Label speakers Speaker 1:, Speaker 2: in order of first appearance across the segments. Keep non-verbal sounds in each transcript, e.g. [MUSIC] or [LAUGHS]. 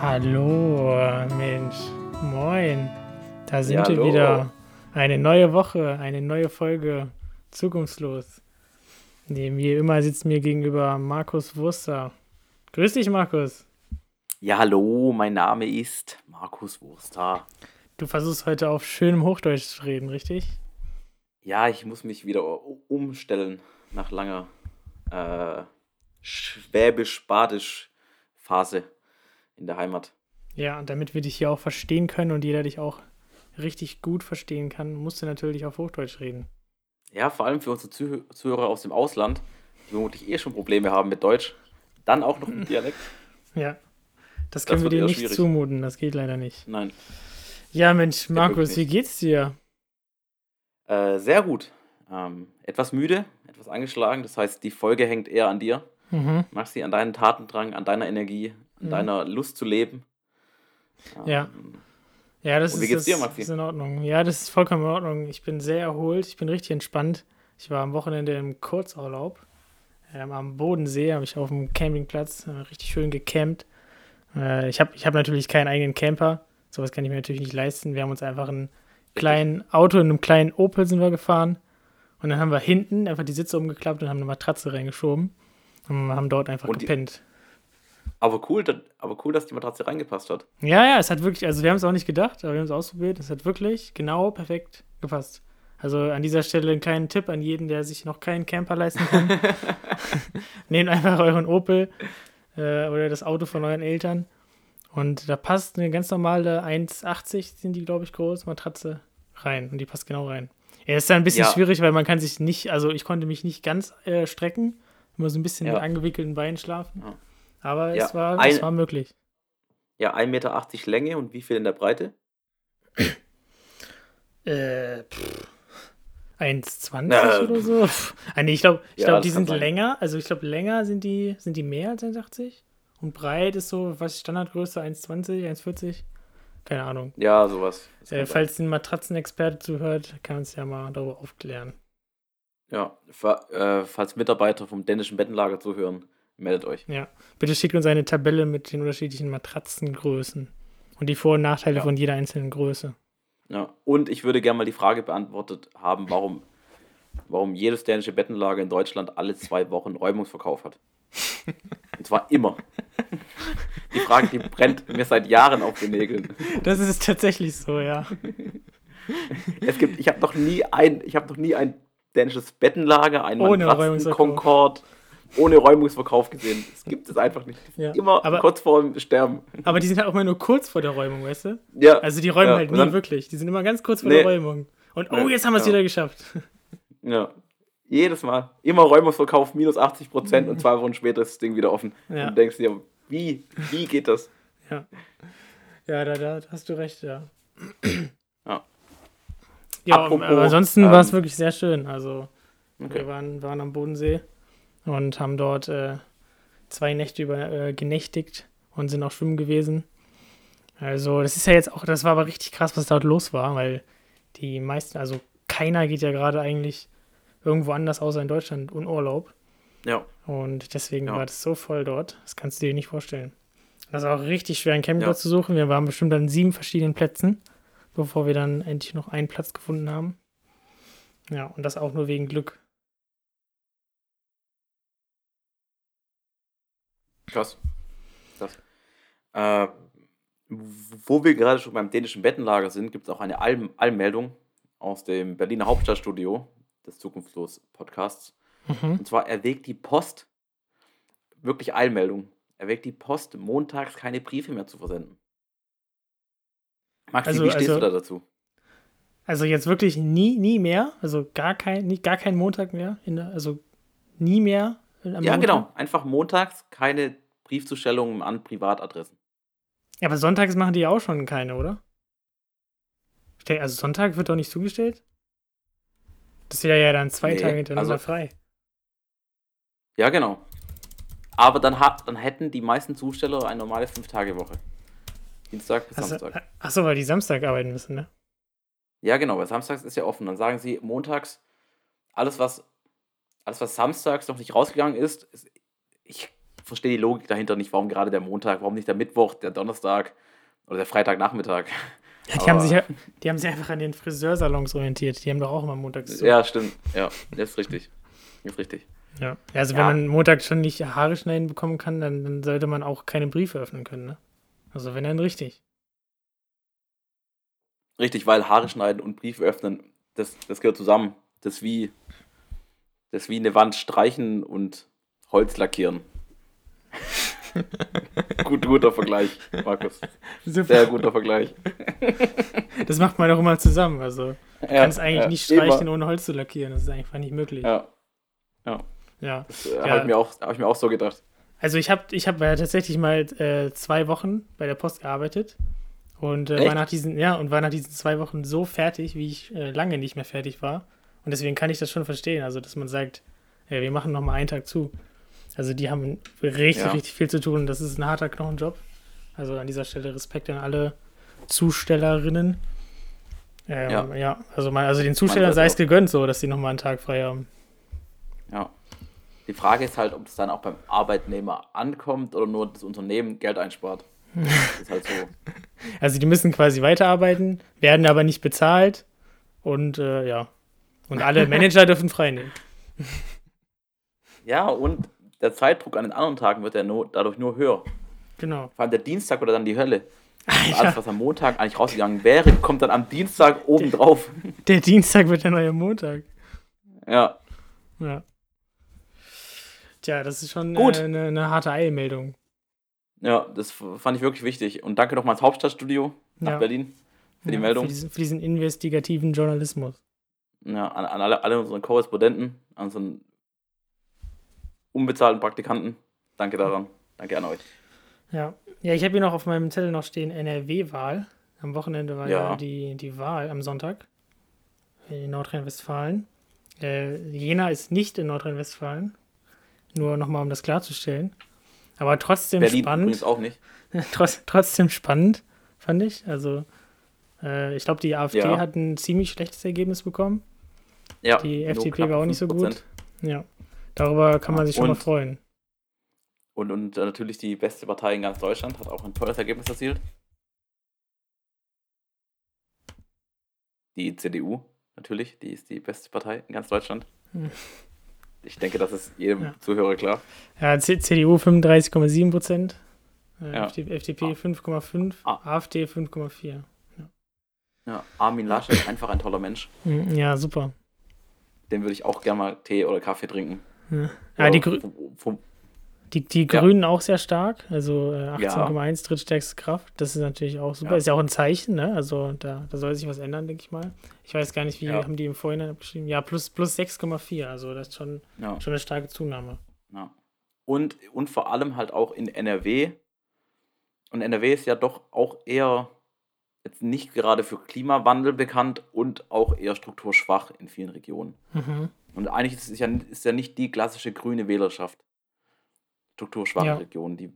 Speaker 1: Hallo, Mensch. Moin. Da sind
Speaker 2: Ja,
Speaker 1: wir
Speaker 2: hallo.
Speaker 1: wieder. Eine neue Woche, eine neue Folge. Zukunftslos. Neben mir immer sitzt mir gegenüber Markus Wurster. Grüß dich, Markus.
Speaker 2: Ja, hallo, mein Name ist Markus Wurster.
Speaker 1: Du versuchst heute auf schönem Hochdeutsch zu reden, richtig?
Speaker 2: Ja, ich muss mich wieder umstellen nach langer äh, schwäbisch-badisch-Phase in der Heimat.
Speaker 1: Ja, und damit wir dich hier auch verstehen können und jeder dich auch richtig gut verstehen kann, musst du natürlich auf Hochdeutsch reden.
Speaker 2: Ja, vor allem für unsere Zuh Zuhörer aus dem Ausland, die vermutlich eh schon Probleme haben mit Deutsch, dann auch noch mit Dialekt. [LAUGHS]
Speaker 1: Ja. Das können wir
Speaker 2: wird
Speaker 1: dir nicht
Speaker 2: schwierig.
Speaker 1: zumuten, das geht leider nicht.
Speaker 2: Nein,
Speaker 1: Ja, Mensch, Markus, wie geht's dir?
Speaker 2: äh, sehr gut. Ähm, etwas müde, etwas angeschlagen, das heißt, die Folge hängt eher an dir.
Speaker 1: Mhm.
Speaker 2: Maxi, an deinen Tatendrang, an deiner Energie,
Speaker 1: Mhm.
Speaker 2: deiner Lust zu leben.
Speaker 1: Ja.
Speaker 2: Ähm,
Speaker 1: Ja, das ist, das
Speaker 2: dir,
Speaker 1: ist in Ordnung. Ja, das ist vollkommen in Ordnung. Ich bin sehr erholt, ich bin richtig entspannt. Ich war am Wochenende im Kurzurlaub ähm, am Bodensee, habe ich auf dem Campingplatz äh, richtig schön gecampt. Äh, ich habe ich hab natürlich keinen eigenen Camper, sowas kann ich mir natürlich nicht leisten. Wir haben uns einfach ein kleinen Auto in einem kleinen Opel sind wir gefahren und dann haben wir hinten einfach die Sitze umgeklappt und haben eine Matratze reingeschoben und haben dort einfach
Speaker 2: Und
Speaker 1: gepennt.
Speaker 2: Aber cool, da- aber cool, dass die Matratze reingepasst hat.
Speaker 1: Ja, ja, es hat wirklich, also wir haben es auch nicht gedacht, aber wir haben es ausprobiert. Es hat wirklich genau perfekt gepasst. Also an dieser Stelle einen kleinen Tipp an jeden, der sich noch keinen Camper leisten kann. [LAUGHS] [LAUGHS] Nehmt einfach euren Opel äh, oder das Auto von euren Eltern und da passt eine ganz normale 1,80 sind die, glaube ich, groß, Matratze rein und die passt genau rein. Ja, ist dann ein bisschen
Speaker 2: Ja.
Speaker 1: schwierig, weil man kann sich nicht, also ich konnte mich nicht ganz äh, strecken, immer so ein bisschen
Speaker 2: Ja.
Speaker 1: mit angewickelten Beinen schlafen.
Speaker 2: Ja.
Speaker 1: Aber
Speaker 2: Ja,
Speaker 1: es, war,
Speaker 2: ein-
Speaker 1: es war möglich.
Speaker 2: Ja, 1,80 Meter Länge und wie viel in der Breite?
Speaker 1: Äh, pff, 1,20
Speaker 2: Na,
Speaker 1: oder so. Ah, nee, ich glaube, ich
Speaker 2: Ja,
Speaker 1: glaub, die sind
Speaker 2: sein.
Speaker 1: länger. Also ich glaube, länger sind die, sind die mehr als 1,80. Und breit ist so, was ist Standardgröße? 1,20, 1,40? Keine Ahnung.
Speaker 2: Ja, sowas.
Speaker 1: Äh, falls ein Matratzenexperte zuhört, kann uns ja mal darüber aufklären.
Speaker 2: ja, äh, falls Mitarbeiter vom dänischen Bettenlager zuhören, meldet euch.
Speaker 1: Ja. Bitte schickt uns eine Tabelle mit den unterschiedlichen Matratzengrößen. Und die Vor- und Nachteile
Speaker 2: Ja.
Speaker 1: von jeder einzelnen Größe.
Speaker 2: Ja. Und ich würde gerne mal die Frage beantwortet haben, warum, warum jedes dänische Bettenlager in Deutschland alle zwei Wochen Räumungsverkauf hat. Und zwar immer. Die Frage, die brennt mir seit Jahren auf den Nägeln.
Speaker 1: Das ist tatsächlich so, ja.
Speaker 2: Es gibt, ich habe noch nie ein, ich habe noch nie ein dänisches Bettenlager, ein
Speaker 1: Ohne
Speaker 2: Matratzen
Speaker 1: Räumungsverkauf.
Speaker 2: Concord ohne Räumungsverkauf gesehen. Das gibt es einfach nicht.
Speaker 1: Ja,
Speaker 2: Immer
Speaker 1: aber-
Speaker 2: kurz vor dem Sterben.
Speaker 1: Aber die sind halt auch immer nur kurz vor der Räumung, weißt du?
Speaker 2: Ja,
Speaker 1: Also die räumen
Speaker 2: Ja,
Speaker 1: halt nie
Speaker 2: dann-
Speaker 1: wirklich. Die sind immer ganz kurz vor
Speaker 2: Nee.
Speaker 1: der Räumung. Und oh, jetzt haben wir es
Speaker 2: ja.
Speaker 1: wieder geschafft.
Speaker 2: ja. Jedes Mal. Immer Räumungsverkauf minus 80 Prozent und zwei Wochen später ist das Ding wieder offen.
Speaker 1: Ja.
Speaker 2: Und du denkst dir, wie? Wie geht das?
Speaker 1: Ja, ja da, da hast du recht, ja.
Speaker 2: Ja.
Speaker 1: Ja,
Speaker 2: Apropos,
Speaker 1: aber ansonsten
Speaker 2: ähm,
Speaker 1: war es wirklich sehr schön. Also
Speaker 2: Okay.
Speaker 1: wir waren, waren am Bodensee und haben dort äh, zwei Nächte über äh, genächtigt und sind auch schwimmen gewesen. Also das ist ja jetzt auch, das war aber richtig krass, was dort los war, weil die meisten, also keiner geht ja gerade eigentlich irgendwo anders außer in Deutschland in Urlaub.
Speaker 2: Ja.
Speaker 1: Und deswegen
Speaker 2: Ja.
Speaker 1: war das so voll dort. Das kannst du dir nicht vorstellen. Das war auch richtig schwer, einen Campingplatz
Speaker 2: Ja.
Speaker 1: zu suchen. Wir waren bestimmt an sieben verschiedenen Plätzen, bevor wir dann endlich noch einen Platz gefunden haben. Ja, und das auch nur wegen Glück.
Speaker 2: Krass. Krass. Äh, wo wir gerade schon beim dänischen Bettenlager sind, gibt es auch eine Allm Allmeldung aus dem Berliner Hauptstadtstudio des Zukunftslos-Podcasts.
Speaker 1: Mhm.
Speaker 2: Und zwar erwägt die Post, wirklich Eilmeldung, erwägt die Post, montags keine Briefe mehr zu versenden. Maxi,
Speaker 1: Also-
Speaker 2: wie stehst
Speaker 1: also-
Speaker 2: du da dazu?
Speaker 1: Also jetzt wirklich nie, nie mehr. Also gar kein, nie, gar kein Montag mehr. In der, also nie mehr. am
Speaker 2: Ja,
Speaker 1: Montag.
Speaker 2: genau. Einfach montags keine Briefzustellungen an Privatadressen.
Speaker 1: Ja, aber sonntags machen die ja auch schon keine, oder? Also Sonntag wird doch nicht zugestellt? Das wäre ja dann zwei
Speaker 2: Nee,
Speaker 1: Tage hintereinander
Speaker 2: also-
Speaker 1: frei.
Speaker 2: Ja, genau. Aber dann, hat, dann hätten die meisten Zusteller eine normale 5-Tage-Woche. Dienstag bis
Speaker 1: Also,
Speaker 2: Samstag.
Speaker 1: achso, weil die Samstag arbeiten müssen, ne?
Speaker 2: Ja, genau, weil samstags ist ja offen. Dann sagen sie montags, alles was, alles was samstags noch nicht rausgegangen ist, ist ich verstehe die Logik dahinter nicht, warum gerade der Montag, warum nicht der Mittwoch, der Donnerstag oder der Freitagnachmittag.
Speaker 1: Ja, die, haben sich, ja- die haben sich einfach an den Friseursalons orientiert. Die haben doch auch immer montags zu.
Speaker 2: Ja, stimmt. Ja, das ist richtig. Das ist richtig.
Speaker 1: Ja. Also wenn
Speaker 2: Ja.
Speaker 1: man Montag schon nicht Haare schneiden bekommen kann, dann, dann sollte man auch keine Briefe öffnen können, ne? Also wenn dann richtig.
Speaker 2: Richtig, weil Haare schneiden und Briefe öffnen, das, das gehört zusammen. Das ist wie, das ist wie eine Wand streichen und Holz lackieren. Gut, guter Vergleich, Markus.
Speaker 1: Super.
Speaker 2: Sehr guter Vergleich.
Speaker 1: Das macht man doch immer zusammen. Also du
Speaker 2: Ja,
Speaker 1: kannst eigentlich
Speaker 2: ja,
Speaker 1: nicht streichen,
Speaker 2: immer.
Speaker 1: ohne Holz zu lackieren. Das ist einfach nicht möglich.
Speaker 2: Ja,
Speaker 1: Ja.
Speaker 2: das äh,
Speaker 1: Ja.
Speaker 2: habe ich, mir auch- hab ich mir auch so gedacht.
Speaker 1: Also ich habe ich hab ja tatsächlich mal äh, zwei Wochen bei der Post gearbeitet und äh, war nach diesen ja und war nach diesen zwei Wochen so fertig, wie ich äh, lange nicht mehr fertig war. Und deswegen kann ich das schon verstehen, also dass man sagt, ja, wir machen noch mal einen Tag zu. Also die haben richtig
Speaker 2: Ja.
Speaker 1: richtig viel zu tun. Das ist ein harter Knochenjob. Also an dieser Stelle Respekt an alle Zustellerinnen. Ähm, ja.
Speaker 2: Ja.
Speaker 1: also mal, also den Zustellern
Speaker 2: Seite
Speaker 1: sei es gegönnt, so dass sie noch mal einen Tag frei haben.
Speaker 2: Ja. Die Frage ist halt, ob es dann auch beim Arbeitnehmer ankommt oder nur das Unternehmen Geld einspart. Das [LAUGHS] ist halt so.
Speaker 1: Also die müssen quasi weiterarbeiten, werden aber nicht bezahlt und äh, ja. Und alle [LAUGHS] Manager dürfen frei nehmen.
Speaker 2: Ja, und der Zeitdruck an den anderen Tagen wird ja nur, dadurch nur höher.
Speaker 1: Genau.
Speaker 2: Vor allem der Dienstag oder dann die Hölle. Alles,
Speaker 1: Alter,
Speaker 2: was am Montag eigentlich rausgegangen wäre, kommt dann am Dienstag obendrauf. [LAUGHS]
Speaker 1: der Dienstag wird der neue Montag.
Speaker 2: Ja,
Speaker 1: Ja. Tja, das ist schon
Speaker 2: Gut.
Speaker 1: äh, eine, eine harte Eilmeldung.
Speaker 2: ja, das fand ich wirklich wichtig. Und danke nochmal ans Hauptstadtstudio nach
Speaker 1: Ja.
Speaker 2: Berlin für die
Speaker 1: Ja,
Speaker 2: Meldung.
Speaker 1: Für diesen, für diesen investigativen Journalismus.
Speaker 2: Ja, an, an alle, alle unsere Korrespondenten, an unseren unbezahlten Praktikanten. Danke daran. Danke an euch.
Speaker 1: Ja. Ja, ich habe hier noch auf meinem Zettel noch stehen NRW-Wahl. Am Wochenende war ja,
Speaker 2: Ja.
Speaker 1: die, die Wahl am Sonntag in Nordrhein-Westfalen. Äh, Jena ist nicht in Nordrhein-Westfalen. Nur nochmal, um das klarzustellen. Aber trotzdem
Speaker 2: Berlin
Speaker 1: spannend.
Speaker 2: übrigens auch nicht. [LAUGHS]
Speaker 1: Trotz, trotzdem spannend, fand ich. Also, äh, ich glaube, die AfD
Speaker 2: Ja.
Speaker 1: hat ein ziemlich schlechtes Ergebnis bekommen.
Speaker 2: Ja,
Speaker 1: Die FDP war auch nicht so
Speaker 2: 5%.
Speaker 1: gut. Ja. Darüber kann man
Speaker 2: Ja,
Speaker 1: sich schon mal
Speaker 2: und-
Speaker 1: freuen.
Speaker 2: Und, und äh, natürlich die beste Partei in ganz Deutschland hat auch ein tolles Ergebnis erzielt. Die CDU, natürlich, die ist die beste Partei in ganz Deutschland.
Speaker 1: Hm.
Speaker 2: Ich denke, das ist jedem
Speaker 1: Ja.
Speaker 2: Zuhörer klar.
Speaker 1: Ja, CDU 35,7 Prozent. Äh,
Speaker 2: Ja.
Speaker 1: FD FDP
Speaker 2: Ah.
Speaker 1: 5,5.
Speaker 2: Ah.
Speaker 1: AfD 5,4.
Speaker 2: Ja, Armin Laschet, einfach ein toller Mensch.
Speaker 1: Hm, Ja, super.
Speaker 2: Den würde ich auch gerne mal Tee oder Kaffee trinken.
Speaker 1: Ja, ja die,
Speaker 2: Oder
Speaker 1: Grü
Speaker 2: vom-
Speaker 1: die, die
Speaker 2: Ja.
Speaker 1: Grünen auch sehr stark. Also äh,
Speaker 2: Ja.
Speaker 1: 18,1 drittstärkste Kraft. Das ist natürlich auch super.
Speaker 2: Ja.
Speaker 1: Ist ja auch ein Zeichen, ne? Also da, da soll sich was ändern, denke ich mal. Ich weiß gar nicht, wie haben die im Vorhinein abgeschrieben? Ja, plus, plus 6,4. Also das ist schon, schon eine starke Zunahme.
Speaker 2: Und, und vor allem halt auch in NRW. Und NRW ist ja doch auch eher jetzt nicht gerade für Klimawandel bekannt und auch eher strukturschwach in vielen Regionen.
Speaker 1: Mhm.
Speaker 2: Und eigentlich ist es ja, ist ja nicht die klassische grüne Wählerschaft. Strukturschwache
Speaker 1: Ja.
Speaker 2: Regionen, die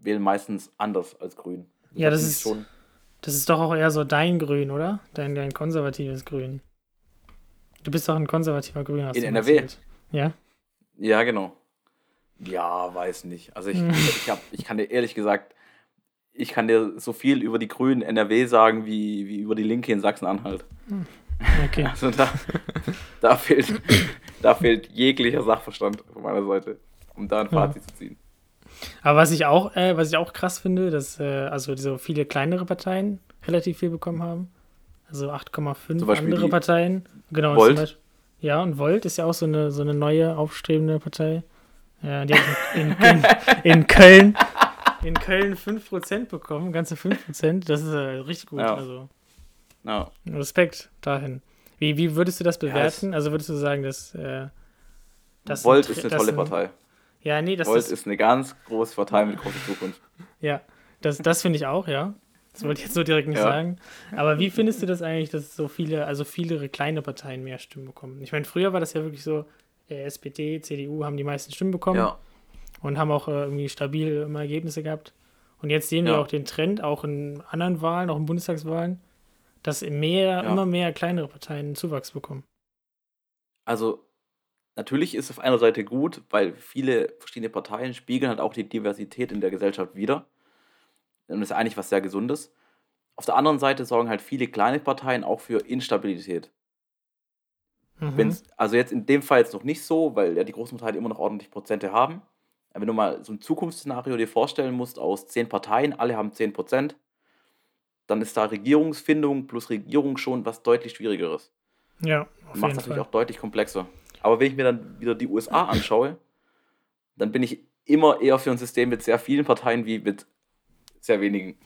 Speaker 2: wählen meistens anders als grün.
Speaker 1: Ja, das
Speaker 2: ich
Speaker 1: ist-
Speaker 2: schon.
Speaker 1: Das ist doch auch eher so dein Grün, oder? Dein, dein konservatives Grün. Du bist doch ein konservativer Grün, hast
Speaker 2: In NRW?
Speaker 1: erzählt. Ja?
Speaker 2: Ja, genau. Ja, weiß nicht. Also ich,
Speaker 1: Hm. [LAUGHS]
Speaker 2: ich, hab, ich kann dir ehrlich gesagt, ich kann dir so viel über die Grünen NRW sagen, wie, wie über die Linke in Sachsen-Anhalt.
Speaker 1: Okay.
Speaker 2: Also da, da, fehlt, da fehlt jeglicher Sachverstand von meiner Seite, um da ein
Speaker 1: Ja.
Speaker 2: Fazit zu ziehen.
Speaker 1: Aber was ich auch, äh, was ich auch krass finde, dass äh, also so viele kleinere Parteien relativ viel bekommen haben. Also 8,5
Speaker 2: Zum Beispiel
Speaker 1: andere Parteien. Genau.
Speaker 2: Volt?
Speaker 1: Beispiel- ja, und Volt ist ja auch so eine, so eine neue, aufstrebende Partei. Ja, die hat in, in, in Köln in Köln 5% bekommen, ganze 5%. Das ist äh, richtig gut.
Speaker 2: Ja.
Speaker 1: Also
Speaker 2: Ja.
Speaker 1: Respekt dahin. Wie, wie würdest du das
Speaker 2: Ja,
Speaker 1: bewerten? also würdest du sagen, dass äh, das
Speaker 2: Volt
Speaker 1: ein
Speaker 2: ist eine tolle
Speaker 1: ein-
Speaker 2: Partei.
Speaker 1: Ja, nee, das
Speaker 2: Volt
Speaker 1: ist,
Speaker 2: ist eine ganz große Partei mit großer Zukunft.
Speaker 1: Ja, das, das finde ich auch, ja. Das wollte ich jetzt so direkt nicht
Speaker 2: Ja.
Speaker 1: sagen. Aber wie findest du das eigentlich, dass so viele, also viele kleine Parteien mehr Stimmen bekommen? Ich meine, früher war das ja wirklich so, äh, SPD, CDU haben die meisten Stimmen bekommen
Speaker 2: Ja,
Speaker 1: und haben auch äh, irgendwie stabil immer Ergebnisse gehabt. Und jetzt sehen wir
Speaker 2: Ja.
Speaker 1: auch den Trend, auch in anderen Wahlen, auch in Bundestagswahlen, dass mehr,
Speaker 2: Ja.
Speaker 1: immer mehr kleinere Parteien Zuwachs bekommen.
Speaker 2: also natürlich ist es auf einer Seite gut, weil viele verschiedene Parteien spiegeln halt auch die Diversität in der Gesellschaft wider. Und das ist eigentlich was sehr Gesundes. Auf der anderen Seite sorgen halt viele kleine Parteien auch für Instabilität.
Speaker 1: Mhm.
Speaker 2: Wenn's, also jetzt in dem Fall jetzt noch nicht so, weil ja die großen Parteien immer noch ordentlich Prozente haben. Wenn du mal so ein Zukunftsszenario dir vorstellen musst, aus zehn Parteien, alle haben 10 Prozent, dann ist da Regierungsfindung plus Regierung schon was deutlich Schwierigeres.
Speaker 1: Ja,
Speaker 2: Macht es natürlich auch deutlich komplexer. Aber wenn ich mir dann wieder die USA [LAUGHS] anschaue, dann bin ich immer eher für ein System mit sehr vielen Parteien wie mit sehr wenigen.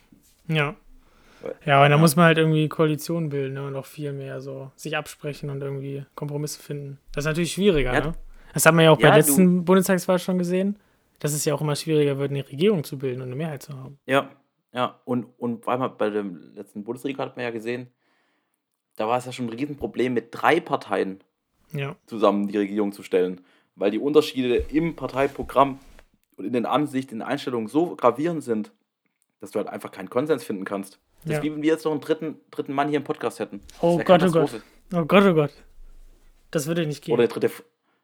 Speaker 1: Ja. Ja, aber da muss man halt irgendwie Koalitionen bilden ne? und auch viel mehr so sich absprechen und irgendwie Kompromisse finden. Das ist natürlich schwieriger,
Speaker 2: Ja,
Speaker 1: ne? Das hat man ja auch bei
Speaker 2: ja,
Speaker 1: der
Speaker 2: du-
Speaker 1: letzten Bundestagswahl schon gesehen, dass es ja auch immer schwieriger wird, eine Regierung zu bilden und eine Mehrheit zu haben.
Speaker 2: Ja, ja. Und, und vor allem bei dem letzten Bundesliga hat man ja gesehen, da war es ja schon ein Riesenproblem, mit drei Parteien
Speaker 1: Ja,
Speaker 2: zusammen die Regierung zu stellen, weil die Unterschiede im Parteiprogramm und in den Ansichten, in den Einstellungen so gravierend sind, dass du halt einfach keinen Konsens finden kannst. Das
Speaker 1: Ja.
Speaker 2: ist wie wenn wir jetzt noch einen dritten, dritten Mann hier im Podcast hätten.
Speaker 1: Oh Gott, oh Gott. Oh Gott, oh Gott. Das würde nicht gehen.
Speaker 2: Oder eine dritte,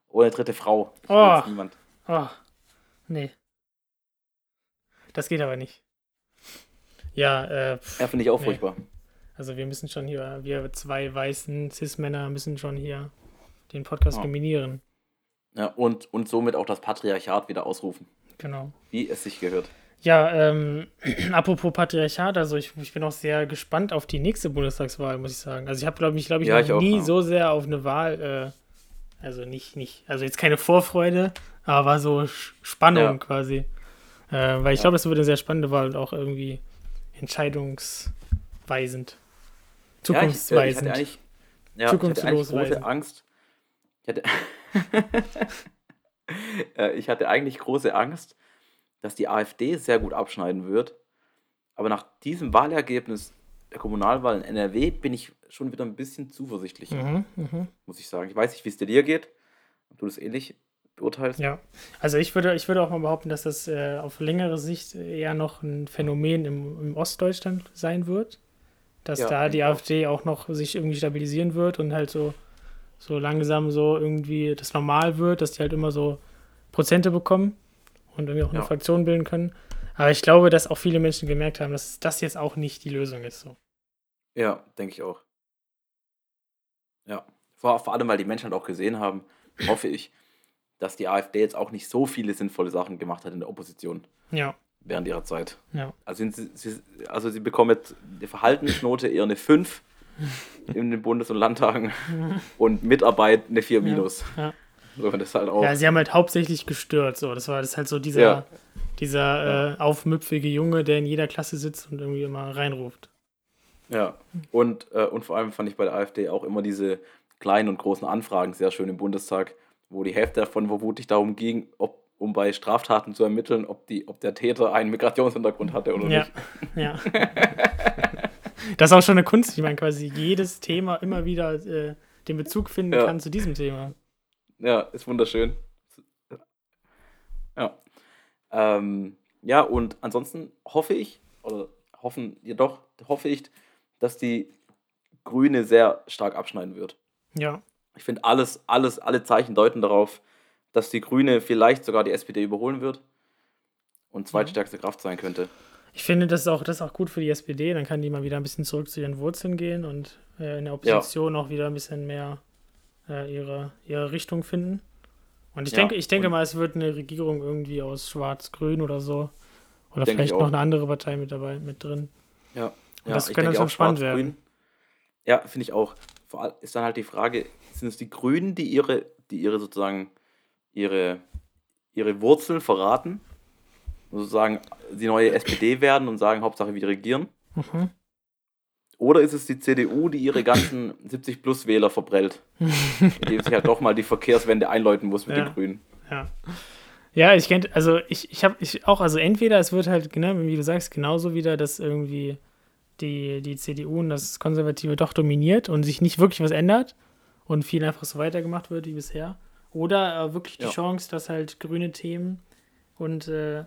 Speaker 2: oder eine dritte Frau. Das
Speaker 1: Oh.
Speaker 2: niemand.
Speaker 1: Oh, nee. Das geht aber nicht. Ja, äh, pff,
Speaker 2: Ja, finde ich auch
Speaker 1: Nee.
Speaker 2: furchtbar.
Speaker 1: also wir müssen schon hier, wir zwei weißen Cis-Männer müssen schon hier den Podcast
Speaker 2: Ja.
Speaker 1: dominieren.
Speaker 2: Ja, und, und somit auch das Patriarchat wieder ausrufen,
Speaker 1: Genau.
Speaker 2: wie es sich gehört.
Speaker 1: Ja, ähm, [CLEARS THROAT] apropos Patriarchat, also ich, ich bin auch sehr gespannt auf die nächste Bundestagswahl, muss ich sagen. Also ich habe, glaube ich, glaube ich,
Speaker 2: Ja,
Speaker 1: noch
Speaker 2: ich auch,
Speaker 1: nie
Speaker 2: ja.
Speaker 1: so sehr auf eine Wahl, äh, also nicht, nicht, also jetzt keine Vorfreude, aber so Spannung quasi. Äh, weil ich glaube, das wird eine sehr spannende Wahl und auch irgendwie entscheidungsweisend.
Speaker 2: Ja, ich, äh, ich
Speaker 1: Zukunftsweisend.
Speaker 2: hatte eigentlich, ja, ich hatte große Angst. Ich hatte, [LAUGHS] Äh, ich hatte eigentlich große Angst, dass die AfD sehr gut abschneiden wird. Aber nach diesem Wahlergebnis der Kommunalwahl in NRW bin ich schon wieder ein bisschen zuversichtlicher,
Speaker 1: mhm, mhm.
Speaker 2: muss ich sagen. Ich weiß nicht, wie es dir geht, ob du das ähnlich beurteilst.
Speaker 1: Ja, also ich würde, ich würde auch mal behaupten, dass das äh, auf längere Sicht eher noch ein Phänomen im, im Ostdeutschland sein wird. Dass
Speaker 2: Ja,
Speaker 1: da die
Speaker 2: auch.
Speaker 1: AfD auch noch sich irgendwie stabilisieren wird und halt so, so langsam so irgendwie das normal wird, dass die halt immer so Prozente bekommen und irgendwie auch eine
Speaker 2: Ja.
Speaker 1: Fraktion bilden können. Aber ich glaube, dass auch viele Menschen gemerkt haben, dass das jetzt auch nicht die Lösung ist. So.
Speaker 2: Ja, denke ich auch. Ja, vor, vor allem, weil die Menschen halt auch gesehen haben, hoffe ich, dass die AfD jetzt auch nicht so viele sinnvolle Sachen gemacht hat in der Opposition
Speaker 1: Ja,
Speaker 2: während ihrer Zeit.
Speaker 1: ja.
Speaker 2: Also sie, sie, also sie bekommen jetzt eine Verhaltensnote eher eine 5 [LAUGHS] in den Bundes- und Landtagen und Mitarbeit eine 4 minus.
Speaker 1: ja.
Speaker 2: So, das halt auch.
Speaker 1: Ja, sie haben halt hauptsächlich gestört. So. Das war das halt so dieser,
Speaker 2: Ja.
Speaker 1: dieser äh, aufmüpfige Junge, der in jeder Klasse sitzt und irgendwie immer reinruft.
Speaker 2: Ja, und, äh, und vor allem fand ich bei der AfD auch immer diese kleinen und großen Anfragen sehr schön im Bundestag, wo die Hälfte davon vermutlich darum ging, ob, um bei Straftaten zu ermitteln, ob, die, ob der Täter einen Migrationshintergrund hatte oder
Speaker 1: Ja,
Speaker 2: nicht. [LAUGHS]
Speaker 1: ja. das ist auch schon eine Kunst, wie man quasi jedes Thema immer wieder äh, den Bezug finden
Speaker 2: Ja.
Speaker 1: kann zu diesem Thema.
Speaker 2: Ja, ist wunderschön. Ja. Ähm, ja, und ansonsten hoffe ich, oder hoffen jedoch, hoffe ich, dass die Grüne sehr stark abschneiden wird.
Speaker 1: Ja,
Speaker 2: Ich finde alles, alles, alle Zeichen deuten darauf, dass die Grüne vielleicht sogar die SPD überholen wird und zweitstärkste Kraft sein könnte.
Speaker 1: ich finde, das ist, auch, das ist auch gut für die SPD. Dann kann die mal wieder ein bisschen zurück zu ihren Wurzeln gehen und äh, in der Opposition auch wieder ein bisschen mehr äh, ihre, ihre Richtung finden. Und ich
Speaker 2: Ja,
Speaker 1: denke, ich denke
Speaker 2: und-
Speaker 1: mal, es wird eine Regierung irgendwie aus Schwarz-Grün oder so. Oder vielleicht noch eine andere Partei mit dabei, mit drin.
Speaker 2: Ja,
Speaker 1: das
Speaker 2: ich
Speaker 1: könnte
Speaker 2: denke
Speaker 1: schon
Speaker 2: auch
Speaker 1: spannend werden.
Speaker 2: Ja, finde ich auch. Vor allem ist dann halt die Frage, sind es die Grünen, die ihre, die ihre sozusagen ihre, ihre Wurzeln verraten? Sozusagen die neue SPD werden und sagen, Hauptsache wir regieren?
Speaker 1: Mhm.
Speaker 2: Oder ist es die CDU, die ihre ganzen 70-Plus-Wähler verprellt, [LAUGHS] indem sie halt doch mal die Verkehrswende einläuten muss mit
Speaker 1: Ja.
Speaker 2: den Grünen?
Speaker 1: Ja. Ja, ich kenne, also ich, ich habe ich auch, also entweder es wird halt, genau, wie du sagst, genauso wieder, dass irgendwie die, die CDU und das Konservative doch dominiert und sich nicht wirklich was ändert und viel einfach so weitergemacht wird wie bisher. Oder äh, wirklich die
Speaker 2: Ja.
Speaker 1: Chance, dass halt grüne Themen und äh,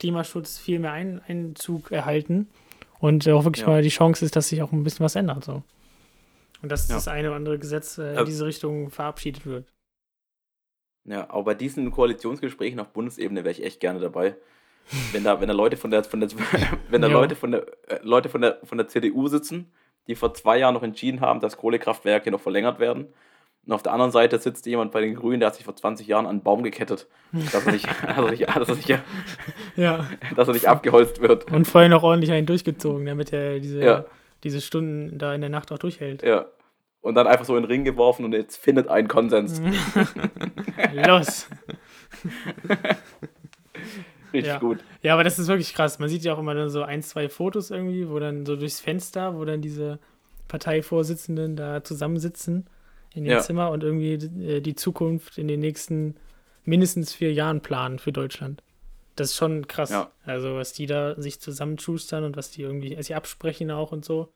Speaker 1: Klimaschutz viel mehr ein, Einzug erhalten und äh, auch wirklich
Speaker 2: Ja.
Speaker 1: mal die Chance ist, dass sich auch ein bisschen was ändert. So. Und dass
Speaker 2: Ja.
Speaker 1: das eine oder andere Gesetz äh, in
Speaker 2: Ja.
Speaker 1: diese Richtung verabschiedet wird.
Speaker 2: Ja, aber bei diesen Koalitionsgesprächen auf Bundesebene wäre ich echt gerne dabei. Wenn da, wenn da Leute von der, von der, [LAUGHS] wenn da
Speaker 1: Ja.
Speaker 2: Leute von der, äh, Leute von der, von der CDU sitzen, die vor zwei Jahren noch entschieden haben, dass Kohlekraftwerke noch verlängert werden. Und auf der anderen Seite sitzt jemand bei den Grünen, der hat sich vor 20 Jahren an einen Baum gekettet, dass er nicht, [LAUGHS] dass er nicht, dass er nicht, [LAUGHS]
Speaker 1: Ja.
Speaker 2: dass er nicht abgeholzt wird.
Speaker 1: Und vorher noch ordentlich einen durchgezogen, damit er diese,
Speaker 2: Ja.
Speaker 1: diese Stunden da in der Nacht auch durchhält.
Speaker 2: Ja. Und dann einfach so in den Ring geworfen und jetzt findet ein Konsens.
Speaker 1: Los.
Speaker 2: Richtig
Speaker 1: Ja.
Speaker 2: gut.
Speaker 1: Ja, aber das ist wirklich krass. Man sieht ja auch immer dann so ein, zwei Fotos irgendwie, wo dann so durchs Fenster, wo dann diese Parteivorsitzenden da zusammensitzen in dem
Speaker 2: Ja.
Speaker 1: Zimmer und irgendwie äh, die Zukunft in den nächsten mindestens vier Jahren planen für Deutschland. Das ist schon krass.
Speaker 2: Ja.
Speaker 1: Also, was die da sich zusammenschustern und was die irgendwie sich absprechen auch und so.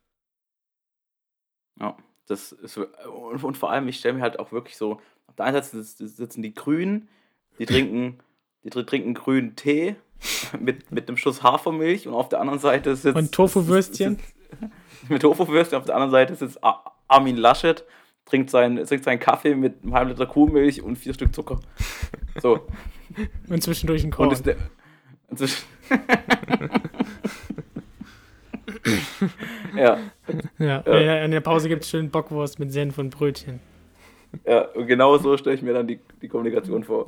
Speaker 2: Ja, das ist und, und vor allem, ich stelle mir halt auch wirklich so, auf der einen Seite sitz- sitzen die Grünen, die trinken, die tr- trinken grünen Tee [LAUGHS] mit, mit einem Schuss Hafermilch und auf der anderen Seite sitzt.
Speaker 1: Und Tofu-Würstchen. [LAUGHS]
Speaker 2: Mit Tofu-Würstchen, auf der anderen Seite sitzt Ar- Armin Laschet, trinkt, sein, trinkt seinen Kaffee mit einem halben Liter Kuhmilch und vier Stück Zucker. So. [LAUGHS]
Speaker 1: Und zwischendurch ein
Speaker 2: Und
Speaker 1: Korn.
Speaker 2: ist der. ja,
Speaker 1: ja.
Speaker 2: Ja.
Speaker 1: In der Pause gibt es schön Bockwurst mit Senf und Brötchen.
Speaker 2: Ja, und genau so stelle ich mir dann die, die Kommunikation vor.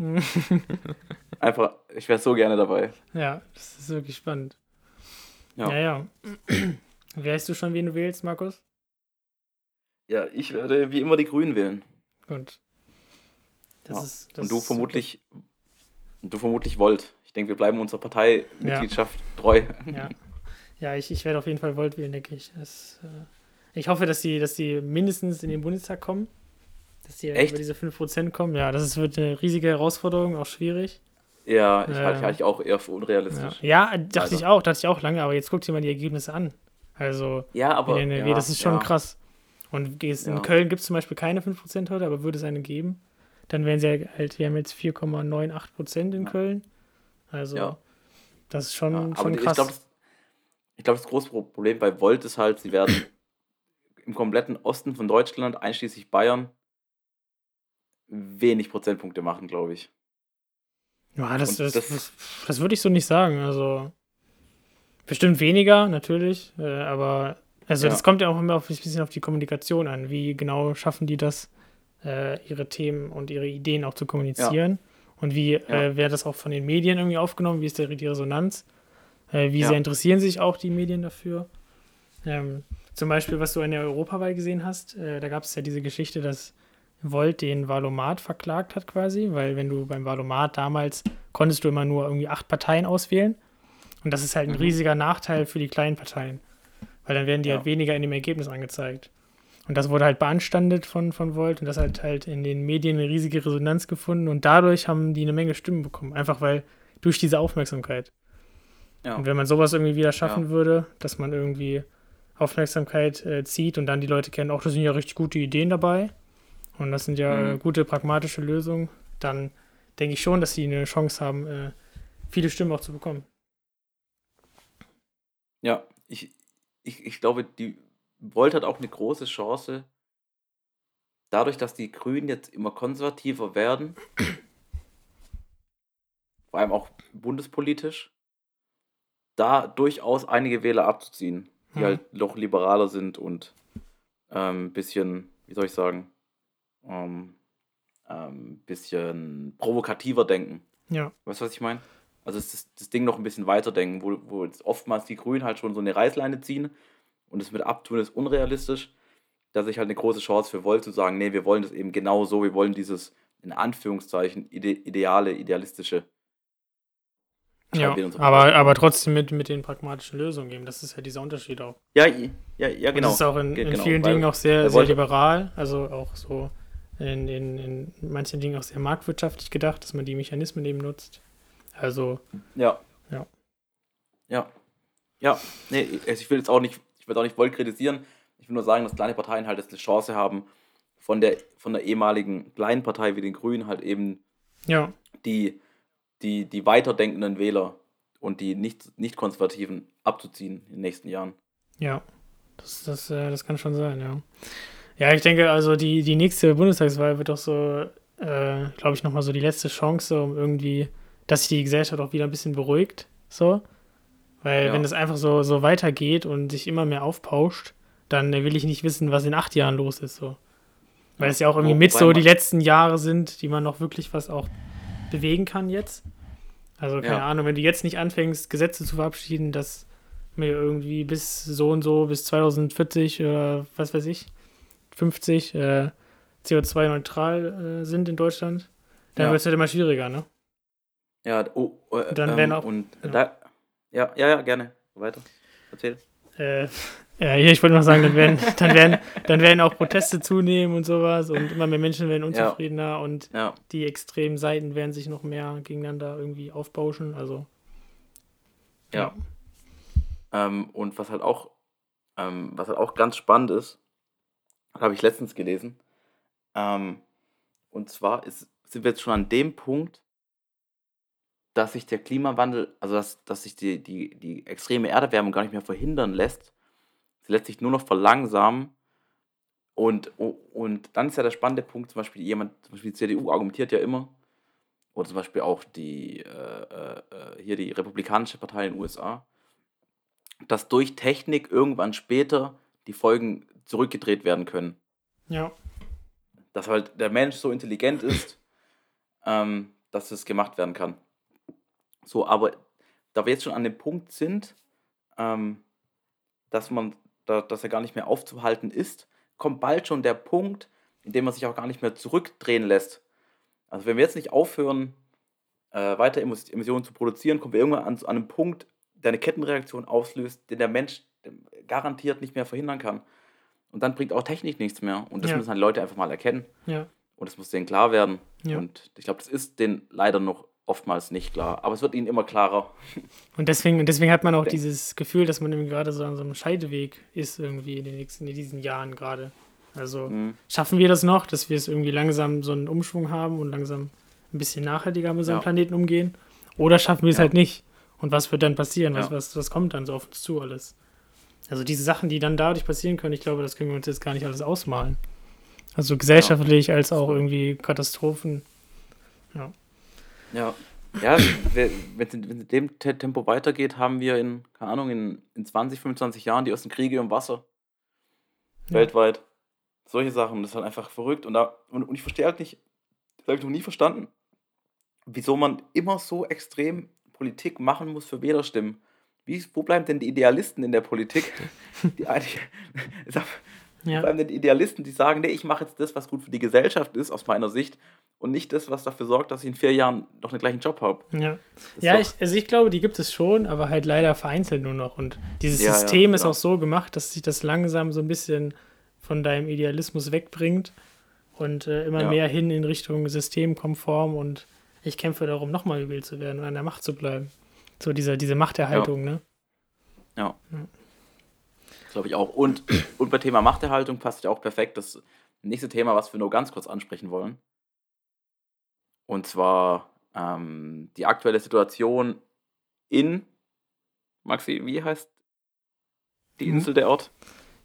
Speaker 2: [LAUGHS] Einfach, ich wäre so gerne dabei.
Speaker 1: Ja, das ist wirklich spannend.
Speaker 2: Ja.
Speaker 1: Ja, ja. [CLEARS THROAT] Weißt du schon, wen du wählst, Markus?
Speaker 2: Ja, ich werde wie immer die Grünen wählen.
Speaker 1: Gut. Das
Speaker 2: Ja.
Speaker 1: ist, das
Speaker 2: und du vermutlich, und du vermutlich wollt. Ich denke, wir bleiben unserer Parteimitgliedschaft treu.
Speaker 1: Okay. Ja, [LAUGHS] ja ich, ich werde auf jeden Fall Volt wählen, denke ich. Das, äh, ich hoffe, dass die, dass die mindestens in den Bundestag kommen. Dass die
Speaker 2: Echt?
Speaker 1: über diese 5% kommen. Ja, das ist, wird eine riesige Herausforderung, auch schwierig.
Speaker 2: Ja, ich
Speaker 1: Ähm.
Speaker 2: halte ich auch eher für
Speaker 1: Ja,
Speaker 2: unrealistisch.
Speaker 1: ja dachte
Speaker 2: Also.
Speaker 1: ich auch, dachte ich auch lange, aber jetzt guck dir mal die Ergebnisse an. Also,
Speaker 2: Ja, aber.
Speaker 1: in NRW,
Speaker 2: ja,
Speaker 1: das ist schon
Speaker 2: ja.
Speaker 1: krass. Und in
Speaker 2: Ja.
Speaker 1: Köln gibt es zum Beispiel keine 5% heute, aber würde es eine geben, dann wären sie ja halt, wir haben jetzt 4,98% in
Speaker 2: Ja.
Speaker 1: Köln. Also,
Speaker 2: Ja.
Speaker 1: das ist schon,
Speaker 2: Ja,
Speaker 1: schon
Speaker 2: die- ich
Speaker 1: krass.
Speaker 2: glaube, das, glaub, das große Pro- Problem bei Volt ist halt, sie werden [COUGHS] im kompletten Osten von Deutschland, einschließlich Bayern, wenig Prozentpunkte machen, glaube ich.
Speaker 1: ja, das,
Speaker 2: das,
Speaker 1: das- das, würde ich so nicht sagen. Also, bestimmt weniger, natürlich, äh, aber also das kommt ja auch immer auf, ein bisschen auf die Kommunikation an. Wie genau schaffen die das, äh, ihre Themen und ihre Ideen auch zu kommunizieren? Und wie äh, wird das auch von den Medien irgendwie aufgenommen? Wie ist die Resonanz? Äh, wie sehr interessieren sich auch die Medien dafür? Ähm, zum Beispiel, was du in der Europawahl gesehen hast, da gab es ja diese Geschichte, dass Volt den Valomat verklagt hat quasi, weil wenn du beim Valomat damals konntest du immer nur irgendwie acht Parteien auswählen und das ist halt ein
Speaker 2: Mhm.
Speaker 1: riesiger Nachteil für die kleinen Parteien, weil dann werden die
Speaker 2: Ja.
Speaker 1: halt weniger in dem Ergebnis angezeigt. Und das wurde halt beanstandet von, von Volt und das hat halt in den Medien eine riesige Resonanz gefunden und dadurch haben die eine Menge Stimmen bekommen, einfach weil durch diese Aufmerksamkeit.
Speaker 2: Ja.
Speaker 1: Und wenn man sowas irgendwie wieder schaffen
Speaker 2: Ja.
Speaker 1: würde, dass man irgendwie Aufmerksamkeit äh, zieht und dann die Leute kennen, auch das sind ja richtig gute Ideen dabei und das sind ja
Speaker 2: Mhm.
Speaker 1: äh, gute pragmatische Lösungen, dann denke ich schon, dass sie eine Chance haben, äh, viele Stimmen auch zu bekommen.
Speaker 2: Ja, ich, ich, ich glaube, die Volt hat auch eine große Chance, dadurch, dass die Grünen jetzt immer konservativer werden, [CLEARS THROAT] vor allem auch bundespolitisch, da durchaus einige Wähler abzuziehen, die
Speaker 1: Mhm.
Speaker 2: halt noch liberaler sind und ein ähm, bisschen, wie soll ich sagen, ein ähm, bisschen provokativer denken.
Speaker 1: Ja,
Speaker 2: Weißt du, was ich meine? Also ist das Ding noch ein bisschen weiterdenken, wo, wo jetzt oftmals die Grünen halt schon so eine Reißleine ziehen und es mit abtun ist unrealistisch, dass ich halt eine große Chance für Volt zu sagen, nee, wir wollen das eben genau so, wir wollen dieses in Anführungszeichen ide ideale, idealistische.
Speaker 1: ja.
Speaker 2: Und
Speaker 1: aber, aber trotzdem mit, mit den pragmatischen Lösungen geben. Das ist ja dieser Unterschied auch.
Speaker 2: Ja, ja, ja,
Speaker 1: Und
Speaker 2: genau.
Speaker 1: das ist auch in, in
Speaker 2: genau,
Speaker 1: vielen Dingen auch sehr, sehr liberal, also auch so in, in, in manchen Dingen auch sehr marktwirtschaftlich gedacht, dass man die Mechanismen eben nutzt. Also,
Speaker 2: Ja.
Speaker 1: Ja.
Speaker 2: Ja. Ja, nee, ich- also ich will jetzt auch nicht, ich will auch nicht Volt kritisieren. Ich will nur sagen, dass kleine Parteien halt jetzt eine Chance haben, von der, von der ehemaligen kleinen Partei wie den Grünen halt eben
Speaker 1: ja,
Speaker 2: die, die, die weiterdenkenden Wähler und die nicht, nicht konservativen abzuziehen in den nächsten Jahren.
Speaker 1: ja. Das, das, äh, das kann schon sein, ja. Ja, ich denke, also die, die nächste Bundestagswahl wird doch so äh, glaube ich, nochmal so die letzte Chance, um irgendwie, dass sich die Gesellschaft auch wieder ein bisschen beruhigt. So. Weil
Speaker 2: Ja.
Speaker 1: wenn es einfach so, so weitergeht und sich immer mehr aufpauscht, dann will ich nicht wissen, was in acht Jahren los ist. So. Weil
Speaker 2: Ja,
Speaker 1: es ja auch irgendwie mit so die letzten Jahre sind, die man noch wirklich was auch bewegen kann jetzt. Also keine
Speaker 2: Ja.
Speaker 1: Ahnung, wenn du jetzt nicht anfängst, Gesetze zu verabschieden, dass wir irgendwie bis so und so, bis 2040 oder was weiß ich, 50 äh, CO2-neutral äh, sind in Deutschland, dann
Speaker 2: Ja.
Speaker 1: wird es halt immer schwieriger, ne?
Speaker 2: Ja, oh, äh,
Speaker 1: Dann
Speaker 2: ähm,
Speaker 1: werden auch-
Speaker 2: und
Speaker 1: ja.
Speaker 2: da, ja, ja, ja, gerne. Weiter. Erzähl.
Speaker 1: Äh, ja, ich wollte noch sagen, dann werden, [LAUGHS] dann, werden, dann werden auch Proteste zunehmen und sowas und immer mehr Menschen werden unzufriedener und
Speaker 2: Ja,
Speaker 1: die extremen Seiten werden sich noch mehr gegeneinander irgendwie aufbauschen. Also,
Speaker 2: ja. Ähm, und was halt auch, ähm, was halt auch ganz spannend ist, habe ich letztens gelesen. Ähm, und zwar ist, sind wir jetzt schon an dem Punkt, dass sich der Klimawandel, also dass, dass sich die, die, die extreme Erderwärmung gar nicht mehr verhindern lässt. Sie lässt sich nur noch verlangsamen. Und, und dann ist ja der spannende Punkt, zum Beispiel jemand, zum Beispiel die CDU argumentiert ja immer, oder zum Beispiel auch die, äh, äh, äh, hier die Republikanische Partei in den USA, dass durch Technik irgendwann später die Folgen zurückgedreht werden können.
Speaker 1: ja,
Speaker 2: Dass halt der Mensch so intelligent ist, [LAUGHS] ähm, dass es gemacht werden kann. So, aber da wir jetzt schon an dem Punkt sind, ähm, dass man, da, dass er gar nicht mehr aufzuhalten ist, kommt bald schon der Punkt, in dem man sich auch gar nicht mehr zurückdrehen lässt. Also wenn wir jetzt nicht aufhören, äh, weiter Emissionen zu produzieren, kommen wir irgendwann an, an einen Punkt, der eine Kettenreaktion auslöst, den der Mensch garantiert nicht mehr verhindern kann. Und dann bringt auch Technik nichts mehr. Und das
Speaker 1: Ja.
Speaker 2: müssen halt Leute einfach mal erkennen.
Speaker 1: ja,
Speaker 2: Und das muss denen klar werden.
Speaker 1: Ja.
Speaker 2: Und ich glaube, das ist denen leider noch oftmals nicht klar. Aber es wird ihnen immer klarer. [LAUGHS]
Speaker 1: Und deswegen, und deswegen hat man auch dieses Gefühl, dass man gerade so an so einem Scheideweg ist, irgendwie in den nächsten, in diesen Jahren gerade. Also
Speaker 2: Mhm.
Speaker 1: schaffen wir das noch, dass wir es irgendwie langsam so einen Umschwung haben und langsam ein bisschen nachhaltiger mit unserem. Planeten umgehen? Oder schaffen wir es halt nicht? Und was wird dann passieren? Was, was, was kommt dann so auf uns zu alles? Also diese Sachen, die dann dadurch passieren können, ich glaube, das können wir uns jetzt gar nicht alles ausmalen. Also gesellschaftlich als auch irgendwie Katastrophen.
Speaker 2: Ja. Ja, wenn es in, dem Te- Tempo weitergeht, haben wir in, keine Ahnung, in, in 20, 25 Jahren die ersten Kriege im Wasser.
Speaker 1: Ja.
Speaker 2: Weltweit. Solche Sachen. Das ist halt einfach verrückt. Und, da, und, und ich verstehe halt nicht, das habe ich noch nie verstanden, wieso man immer so extrem Politik machen muss für Wählerstimmen. Wie, wo bleiben denn die Idealisten in der Politik? [LAUGHS] Die eigentlich, [LAUGHS]
Speaker 1: Ja,
Speaker 2: bleiben denn die Idealisten, die sagen, nee, ich mache jetzt das, was gut für die Gesellschaft ist, aus meiner Sicht, und nicht das, was dafür sorgt, dass ich in vier Jahren noch den gleichen Job habe.
Speaker 1: ja.
Speaker 2: ist
Speaker 1: Ja, ich, also ich glaube, die gibt es schon, aber halt leider vereinzelt nur noch. Und dieses
Speaker 2: Ja, ja,
Speaker 1: System ist
Speaker 2: genau.
Speaker 1: auch so gemacht, dass sich das langsam so ein bisschen von deinem Idealismus wegbringt und äh, immer
Speaker 2: Ja.
Speaker 1: mehr hin in Richtung systemkonform und ich kämpfe darum, nochmal gewählt zu werden und an der Macht zu bleiben. So diese, diese Machterhaltung, ne?
Speaker 2: Ja. Das glaube ich auch. Und, und bei Thema Machterhaltung passt ja auch perfekt das nächste Thema, was wir nur ganz kurz ansprechen wollen. Und zwar ähm, die aktuelle Situation in, Maxi, wie heißt die
Speaker 1: Hm?
Speaker 2: Insel, der Ort?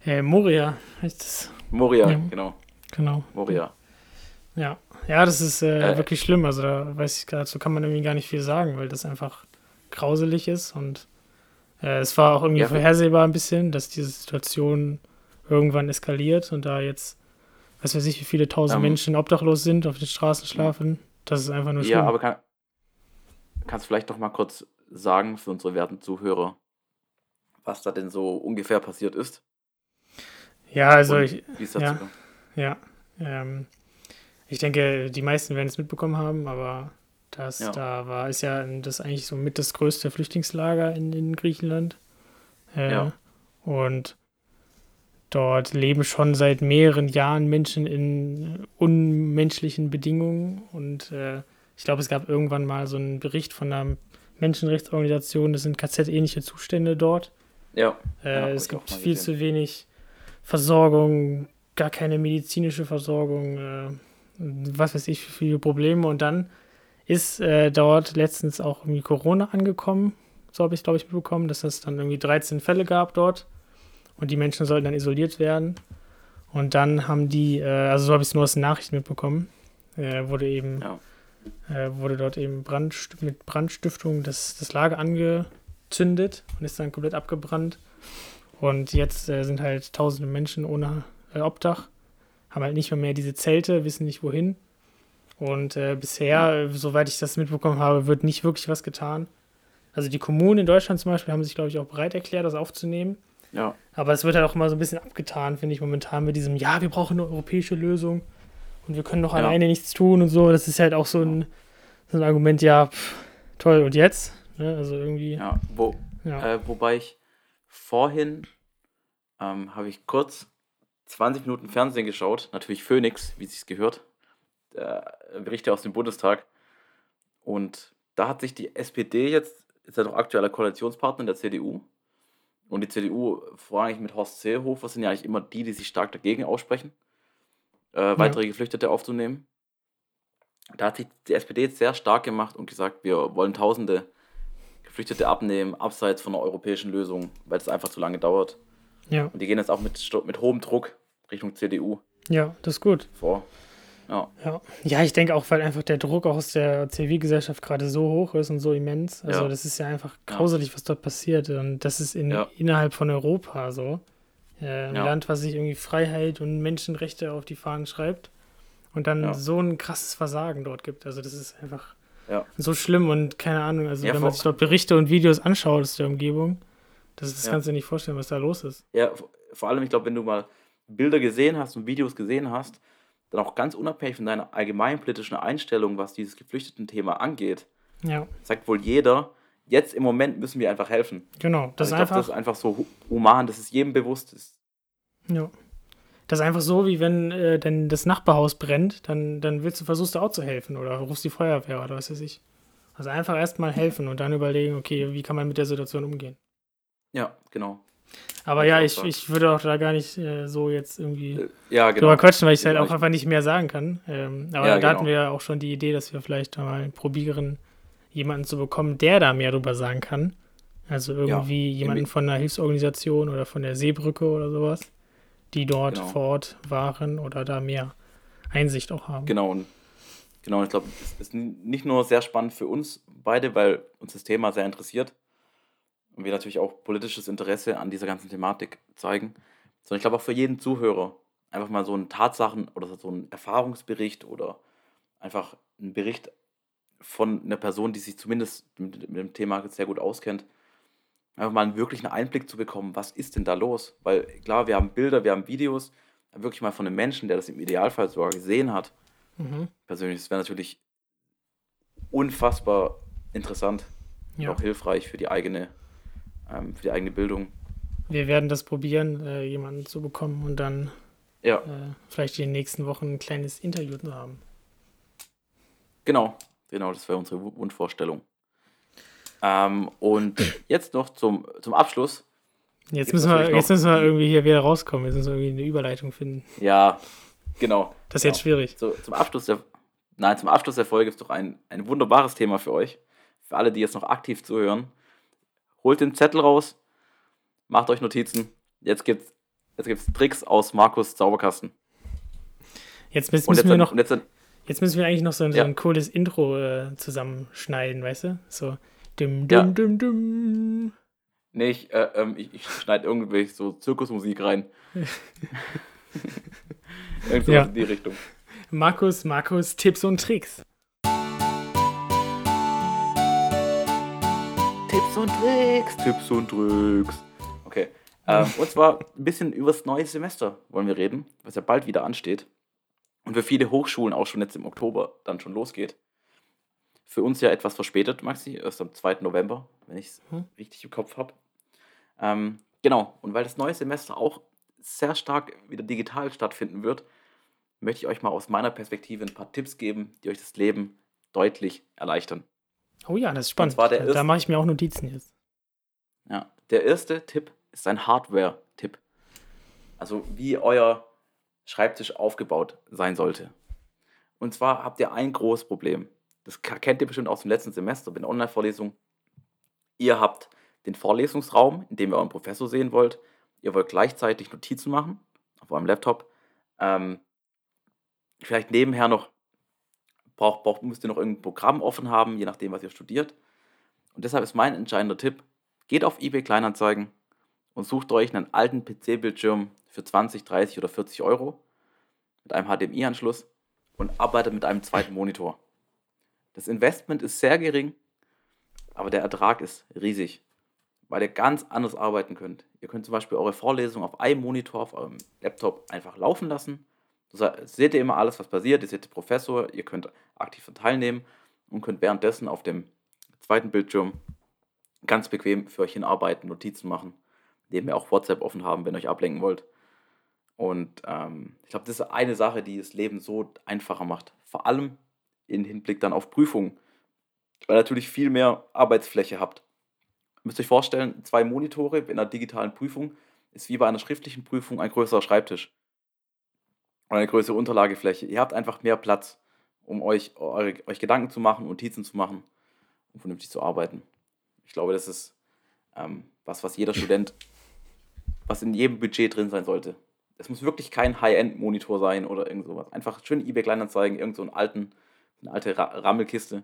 Speaker 1: Äh, Moria heißt das,
Speaker 2: Moria,
Speaker 1: Ja.
Speaker 2: genau.
Speaker 1: genau.
Speaker 2: Moria.
Speaker 1: Ja, ja, das ist äh,
Speaker 2: Äh,
Speaker 1: wirklich schlimm. Also da weiß ich gerade, so kann man irgendwie gar nicht viel sagen, weil das einfach grauselig ist und äh, es war auch irgendwie
Speaker 2: Ja.
Speaker 1: vorhersehbar ein bisschen, dass diese Situation irgendwann eskaliert und da jetzt, was weiß ich, wie viele tausend
Speaker 2: Ähm,
Speaker 1: Menschen obdachlos sind, auf den Straßen schlafen. Das ist einfach nur schlimm.
Speaker 2: Ja, aber kann, kannst du vielleicht doch mal kurz sagen für unsere werten Zuhörer, was da denn so ungefähr passiert ist?
Speaker 1: ja, also
Speaker 2: und
Speaker 1: ich,
Speaker 2: wie es dazu
Speaker 1: ja.
Speaker 2: kam?
Speaker 1: Ja, ähm, ich denke, die meisten werden es mitbekommen haben, aber das
Speaker 2: Ja.
Speaker 1: da war, ist ja das eigentlich so mit das größte Flüchtlingslager in, in Griechenland. Äh,
Speaker 2: Ja.
Speaker 1: Und dort leben schon seit mehreren Jahren Menschen in unmenschlichen Bedingungen. Und äh, ich glaube, es gab irgendwann mal so einen Bericht von einer Menschenrechtsorganisation, das sind KZ-ähnliche Zustände dort.
Speaker 2: Ja,
Speaker 1: Äh,
Speaker 2: Ja,
Speaker 1: es gibt viel
Speaker 2: gesehen.
Speaker 1: zu wenig Versorgung, gar keine medizinische Versorgung, äh, was weiß ich, für viele Probleme. Und dann ist äh, dort letztens auch irgendwie Corona angekommen. So habe ich, glaube ich, mitbekommen, dass es dann irgendwie 13 Fälle gab dort. Und die Menschen sollten dann isoliert werden. Und dann haben die, äh, also so habe ich es nur aus den Nachrichten mitbekommen, äh, wurde eben
Speaker 2: Ja.
Speaker 1: äh, wurde dort eben Brandst mit Brandstiftung das, das Lager angezündet und ist dann komplett abgebrannt. Und jetzt äh, sind halt tausende Menschen ohne äh, Obdach, haben halt nicht mehr, mehr diese Zelte, wissen nicht wohin. Und äh, bisher, soweit ich das mitbekommen habe, wird nicht wirklich was getan. Also die Kommunen in Deutschland zum Beispiel haben sich, glaube ich, auch bereit erklärt, das aufzunehmen.
Speaker 2: Ja,
Speaker 1: Aber es wird halt auch immer so ein bisschen abgetan, finde ich, momentan mit diesem, ja, wir brauchen eine europäische Lösung und wir können doch
Speaker 2: Ja.
Speaker 1: alleine nichts tun und so. Das ist halt auch so ein, so ein Argument, ja, pff, toll, und jetzt? Ne? Also irgendwie, ja.
Speaker 2: ja. Wo, Äh, wobei ich vorhin ähm, habe ich kurz 20 Minuten Fernsehen geschaut, natürlich Phoenix, wie sich's gehört, der Berichte aus dem Bundestag. Und da hat sich die SPD jetzt, ist ja doch aktueller Koalitionspartner der CDU. Und die CDU, vorrangig mit Horst Seehofer, sind ja eigentlich immer die, die sich stark dagegen aussprechen, äh, weitere Geflüchtete aufzunehmen. Da hat sich die SPD jetzt sehr stark gemacht und gesagt, wir wollen Tausende Geflüchtete abnehmen, abseits von einer europäischen Lösung, weil es einfach zu lange dauert.
Speaker 1: ja,
Speaker 2: Und die gehen jetzt auch mit, mit hohem Druck Richtung CDU
Speaker 1: ja, das ist gut.
Speaker 2: vor. Ja,
Speaker 1: Ja. ja, ich denke auch, weil einfach der Druck aus der Zivilgesellschaft gerade so hoch ist und so immens. Also
Speaker 2: Ja.
Speaker 1: das ist ja einfach grauselig, was dort passiert. Und das ist in,
Speaker 2: Ja.
Speaker 1: innerhalb von Europa so. Äh, ein. Land, was sich irgendwie Freiheit und Menschenrechte auf die Fahnen schreibt. Und dann so ein krasses Versagen dort gibt. Also das ist einfach so schlimm und keine Ahnung. Also wenn man sich dort Berichte und Videos anschaut aus der Umgebung, das, das kannst du dir nicht vorstellen, was da los ist.
Speaker 2: ja vor allem, ich glaube, wenn du mal Bilder gesehen hast und Videos gesehen hast, dann auch ganz unabhängig von deiner allgemeinpolitischen Einstellung, was dieses Geflüchteten-Thema angeht,
Speaker 1: Ja,
Speaker 2: sagt wohl jeder, jetzt im Moment müssen wir einfach helfen.
Speaker 1: genau. Das
Speaker 2: Also
Speaker 1: ist
Speaker 2: ich glaube,
Speaker 1: einfach.
Speaker 2: das ist einfach so hu- human, dass es jedem bewusst ist.
Speaker 1: Ja. Das ist einfach so, wie wenn äh, denn das Nachbarhaus brennt, dann, dann willst du, versuchst du auch zu helfen oder rufst die Feuerwehr oder was weiß ich. Also einfach erstmal helfen und dann überlegen, okay, wie kann man mit der Situation umgehen.
Speaker 2: Ja, genau.
Speaker 1: Aber ja,
Speaker 2: auch
Speaker 1: ich, ich würde auch da gar nicht äh, so jetzt irgendwie
Speaker 2: Äh, Ja, genau.
Speaker 1: drüber quatschen, weil ich halt
Speaker 2: Genau,
Speaker 1: auch
Speaker 2: ich-
Speaker 1: einfach nicht mehr sagen kann. Ähm, aber
Speaker 2: Ja,
Speaker 1: da hatten
Speaker 2: genau.
Speaker 1: wir ja auch schon die Idee, dass wir vielleicht mal probieren, jemanden zu bekommen, der da mehr drüber sagen kann. Also irgendwie jemanden
Speaker 2: im-
Speaker 1: von einer Hilfsorganisation oder von der Seebrücke oder sowas, die dort
Speaker 2: Genau.
Speaker 1: vor Ort waren oder da mehr Einsicht auch haben.
Speaker 2: Genau, und, genau, ich glaube, es ist nicht nur sehr spannend für uns beide, weil uns das Thema sehr interessiert und wir natürlich auch politisches Interesse an dieser ganzen Thematik zeigen, sondern ich glaube auch für jeden Zuhörer einfach mal so einen Tatsachen- oder so einen Erfahrungsbericht oder einfach einen Bericht von einer Person, die sich zumindest mit, mit dem Thema sehr gut auskennt, einfach mal einen wirklichen Einblick zu bekommen, was ist denn da los? Weil klar, wir haben Bilder, wir haben Videos, wirklich mal von einem Menschen, der das im Idealfall sogar gesehen hat,
Speaker 1: Mhm.
Speaker 2: persönlich, das wäre natürlich unfassbar interessant und
Speaker 1: Ja.
Speaker 2: auch hilfreich für die eigene, ähm, für die eigene Bildung.
Speaker 1: Wir werden das probieren, äh, jemanden zu bekommen und dann
Speaker 2: Ja,
Speaker 1: äh, vielleicht in den nächsten Wochen ein kleines Interview zu haben.
Speaker 2: genau, genau, das wäre unsere Wu- Wunschvorstellung. Ähm, und [CLEARS THROAT] jetzt noch zum, zum Abschluss.
Speaker 1: Jetzt müssen, wir, jetzt müssen wir irgendwie hier wieder rauskommen. Jetzt müssen wir irgendwie eine Überleitung finden.
Speaker 2: Ja, genau.
Speaker 1: Das ist
Speaker 2: genau.
Speaker 1: jetzt schwierig.
Speaker 2: So, zum Abschluss der, nein, zum Abschluss der Folge ist doch ein, ein wunderbares Thema für euch. Für alle, die jetzt noch aktiv zuhören. Holt den Zettel raus, macht euch Notizen. Jetzt gibt's, jetzt gibt's Tricks aus Markus Zauberkasten.
Speaker 1: Jetzt müssen,
Speaker 2: Und jetzt,
Speaker 1: müssen wir noch,
Speaker 2: jetzt
Speaker 1: jetzt müssen wir eigentlich noch so ein, so
Speaker 2: Ja.
Speaker 1: ein cooles Intro äh, zusammenschneiden, weißt du? So. Dum,
Speaker 2: Ja.
Speaker 1: dum, dum, dum.
Speaker 2: nee, ich, äh, ähm, ich, ich schneide irgendwie so Zirkusmusik rein. [LAUGHS] Irgend so
Speaker 1: Ja.
Speaker 2: in die Richtung.
Speaker 1: Markus, Markus, Tipps und Tricks.
Speaker 2: Tipps und Tricks, Tipps und Tricks. Okay. Ähm, und zwar ein bisschen über das neue Semester wollen wir reden, was ja bald wieder ansteht. Und für viele Hochschulen auch schon jetzt im Oktober dann schon losgeht. Für uns ja etwas verspätet, Maxi, erst am 2. November, wenn ich es
Speaker 1: Hm.
Speaker 2: richtig im Kopf habe. Ähm, genau, und weil das neue Semester auch sehr stark wieder digital stattfinden wird, möchte ich euch mal aus meiner Perspektive ein paar Tipps geben, die euch das Leben deutlich erleichtern.
Speaker 1: Oh ja, das ist spannend. da
Speaker 2: erste-
Speaker 1: mache ich mir auch Notizen jetzt.
Speaker 2: Ja, der erste Tipp ist ein Hardware-Tipp. Also wie euer Schreibtisch aufgebaut sein sollte. Und zwar habt ihr ein großes Problem. Das kennt ihr bestimmt aus dem letzten Semester bei der Online-Vorlesung. Ihr habt den Vorlesungsraum, in dem ihr euren Professor sehen wollt. Ihr wollt gleichzeitig Notizen machen auf eurem Laptop. Ähm, vielleicht nebenher noch braucht, braucht, müsst ihr noch irgendein Programm offen haben, je nachdem, was ihr studiert. Und deshalb ist mein entscheidender Tipp, geht auf eBay Kleinanzeigen und sucht euch einen alten PC-Bildschirm für 20, 30 oder 40 Euro mit einem HDMI-Anschluss und arbeitet mit einem zweiten Monitor. Das Investment ist sehr gering, aber der Ertrag ist riesig, weil ihr ganz anders arbeiten könnt. Ihr könnt zum Beispiel eure Vorlesung auf einem Monitor, auf eurem Laptop einfach laufen lassen. Da seht ihr immer alles, was passiert. Ihr seht den Professor, ihr könnt aktiv teilnehmen und könnt währenddessen auf dem zweiten Bildschirm ganz bequem für euch hinarbeiten, Notizen machen, neben ihr auch WhatsApp offen haben, wenn ihr euch ablenken wollt. Und ähm, ich glaube, das ist eine Sache, die das Leben so einfacher macht. Vor allem im Hinblick dann auf Prüfungen, weil ihr natürlich viel mehr Arbeitsfläche habt. Ihr müsst euch vorstellen, zwei Monitore in einer digitalen Prüfung ist wie bei einer schriftlichen Prüfung ein größerer Schreibtisch oder eine größere Unterlagefläche. Ihr habt einfach mehr Platz, um euch, eure, euch Gedanken zu machen, Notizen zu machen und vernünftig zu arbeiten. Ich glaube, das ist ähm, was, was jeder Student, was in jedem Budget drin sein sollte. Es muss wirklich kein High-End-Monitor sein oder irgend sowas. Einfach schön eBay Kleinanzeigen, irgend so einen alten, eine alte Ra Rammelkiste.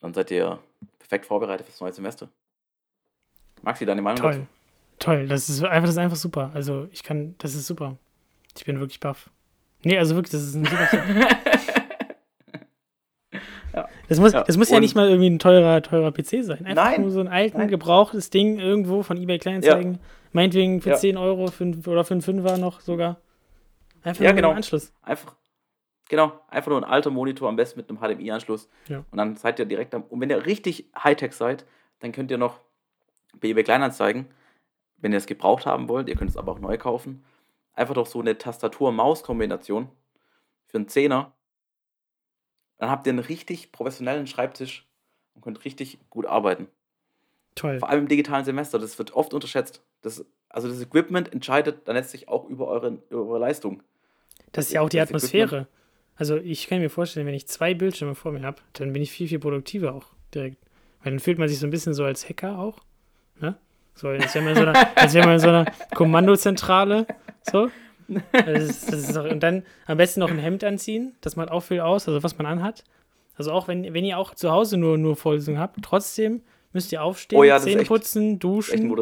Speaker 2: Dann seid ihr perfekt vorbereitet fürs neue Semester. Maxi, deine Meinung
Speaker 1: Toll. Dazu? Toll, das ist einfach, das ist einfach super. Also ich kann, das ist super. Ich bin wirklich baff. Nee, also wirklich, das ist ein super. [LAUGHS] Das muss, ja, das muss ja nicht mal irgendwie ein teurer, teurer PC sein. Einfach nein, nur so ein alten, nein. gebrauchtes Ding irgendwo von eBay Kleinanzeigen. Ja. Meinetwegen für ja. 10 Euro für, oder für einen Fünfer noch sogar.
Speaker 2: Einfach ja, nur genau. Anschluss. Einfach, genau, einfach nur ein alter Monitor, am besten mit einem HDMI-Anschluss. Ja. Und dann seid ihr direkt am. Und wenn ihr richtig Hightech seid, dann könnt ihr noch bei eBay Kleinanzeigen, wenn ihr es gebraucht haben wollt, ihr könnt es aber auch neu kaufen, einfach doch so eine Tastatur-Maus-Kombination für einen Zehner. Dann habt ihr einen richtig professionellen Schreibtisch und könnt richtig gut arbeiten. Toll. Vor allem im digitalen Semester, das wird oft unterschätzt. Das, also das Equipment entscheidet dann letztlich auch über eure, über eure Leistung.
Speaker 1: Das ist ja auch die Atmosphäre. Equipment. Also ich kann mir vorstellen, wenn ich zwei Bildschirme vor mir habe, dann bin ich viel, viel produktiver auch direkt. Weil dann fühlt man sich so ein bisschen so als Hacker auch. Ne? So, als wäre man, so einer, [LAUGHS] als wär man in so einer Kommandozentrale. So. Das ist, das ist auch, und dann am besten noch ein Hemd anziehen. Das macht auch viel aus, also was man anhat. Also auch wenn, wenn ihr auch zu Hause nur, nur Vorlesungen habt, trotzdem müsst ihr aufstehen, oh ja, Zähne putzen, duschen,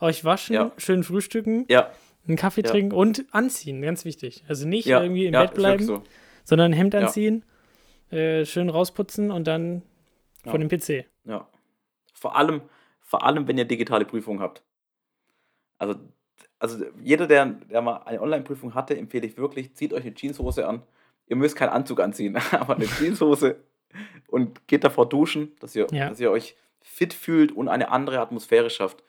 Speaker 1: euch waschen, ja. schön frühstücken, ja. einen Kaffee trinken und anziehen, ganz wichtig. Also nicht irgendwie im Bett bleiben, so. sondern ein Hemd anziehen, äh, schön rausputzen und dann von dem PC.
Speaker 2: Ja. Vor allem, vor allem, wenn ihr digitale Prüfungen habt. Also, also jeder, der, der mal eine Online-Prüfung hatte, empfehle ich wirklich, zieht euch eine Jeanshose an. Ihr müsst keinen Anzug anziehen, [LAUGHS] aber eine Jeanshose und geht davor duschen, dass ihr, ja. dass ihr euch fit fühlt und eine andere Atmosphäre schafft.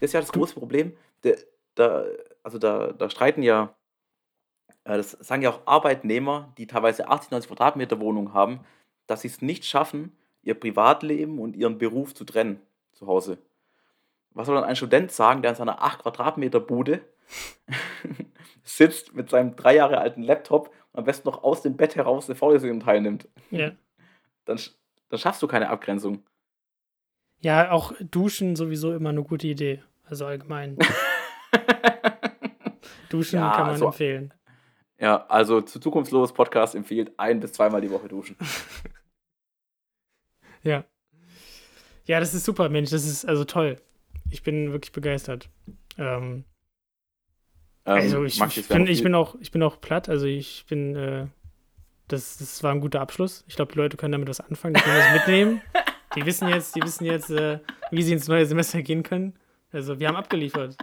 Speaker 2: Das ist ja das große Problem. Der, da, also da, da streiten ja, äh, das sagen ja auch Arbeitnehmer, die teilweise 80, 90 Quadratmeter Wohnungen haben, dass sie es nicht schaffen, ihr Privatleben und ihren Beruf zu trennen zu Hause. Was soll dann ein Student sagen, der in seiner 8 Quadratmeter Bude [LAUGHS] sitzt mit seinem drei Jahre alten Laptop und am besten noch aus dem Bett heraus eine Vorlesung teilnimmt? Ja. Dann, dann schaffst du keine Abgrenzung.
Speaker 1: Ja, auch Duschen sowieso immer eine gute Idee. Also allgemein. [LAUGHS] duschen ja, kann man also, empfehlen.
Speaker 2: Ja, also zu Zukunftslos Podcast empfiehlt ein bis zweimal die Woche duschen. [LAUGHS]
Speaker 1: ja. Ja, das ist super, Mensch. Das ist also toll. Ich bin wirklich begeistert. Ähm, ähm, also ich, ich, bin, ich, bin auch, ich bin auch platt. Also ich bin, äh, das, das war ein guter Abschluss. Ich glaube, die Leute können damit was anfangen. Die können das mitnehmen. [LAUGHS] Die wissen jetzt, die wissen jetzt, äh, wie sie ins neue Semester gehen können. Also wir haben abgeliefert.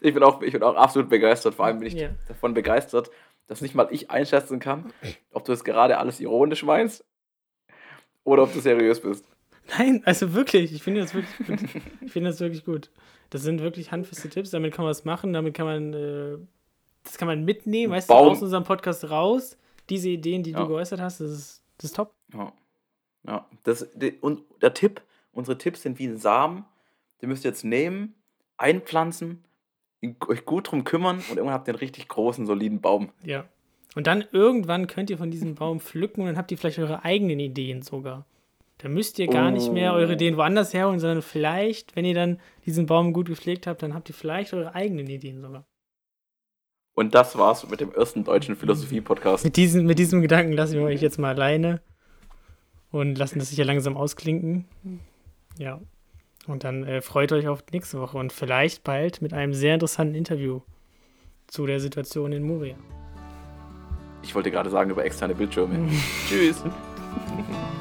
Speaker 2: Ich bin auch, ich bin auch absolut begeistert. Vor allem bin ich yeah. davon begeistert, dass nicht mal ich einschätzen kann, ob du das gerade alles ironisch meinst oder ob du seriös bist.
Speaker 1: Nein, also wirklich, ich finde das wirklich gut. Ich finde das wirklich gut. Das sind wirklich handfeste Tipps, damit kann man was machen, damit kann man, äh, das kann man mitnehmen, weißt Baum. du, aus unserem Podcast raus. Diese Ideen, die ja. du geäußert hast, das ist das ist top.
Speaker 2: Ja. ja. Das, die, und der Tipp, unsere Tipps sind wie ein Samen. Den müsst ihr jetzt nehmen, einpflanzen, euch gut drum kümmern und irgendwann habt ihr einen richtig großen, soliden Baum.
Speaker 1: Ja. Und dann irgendwann könnt ihr von diesem Baum pflücken und dann habt ihr vielleicht eure eigenen Ideen sogar. Da müsst ihr gar nicht mehr eure oh. Ideen woanders herholen, sondern vielleicht, wenn ihr dann diesen Baum gut gepflegt habt, dann habt ihr vielleicht eure eigenen Ideen sogar.
Speaker 2: Und das war's mit dem ersten deutschen Philosophie-Podcast.
Speaker 1: Mit diesem, mit diesem Gedanken lassen wir euch jetzt mal alleine und lassen das sicher langsam ausklinken. Ja. Und dann äh, freut euch auf nächste Woche und vielleicht bald mit einem sehr interessanten Interview zu der Situation in Moria.
Speaker 2: Ich wollte gerade sagen über externe Bildschirme. [LAUGHS] Tschüss. [LAUGHS]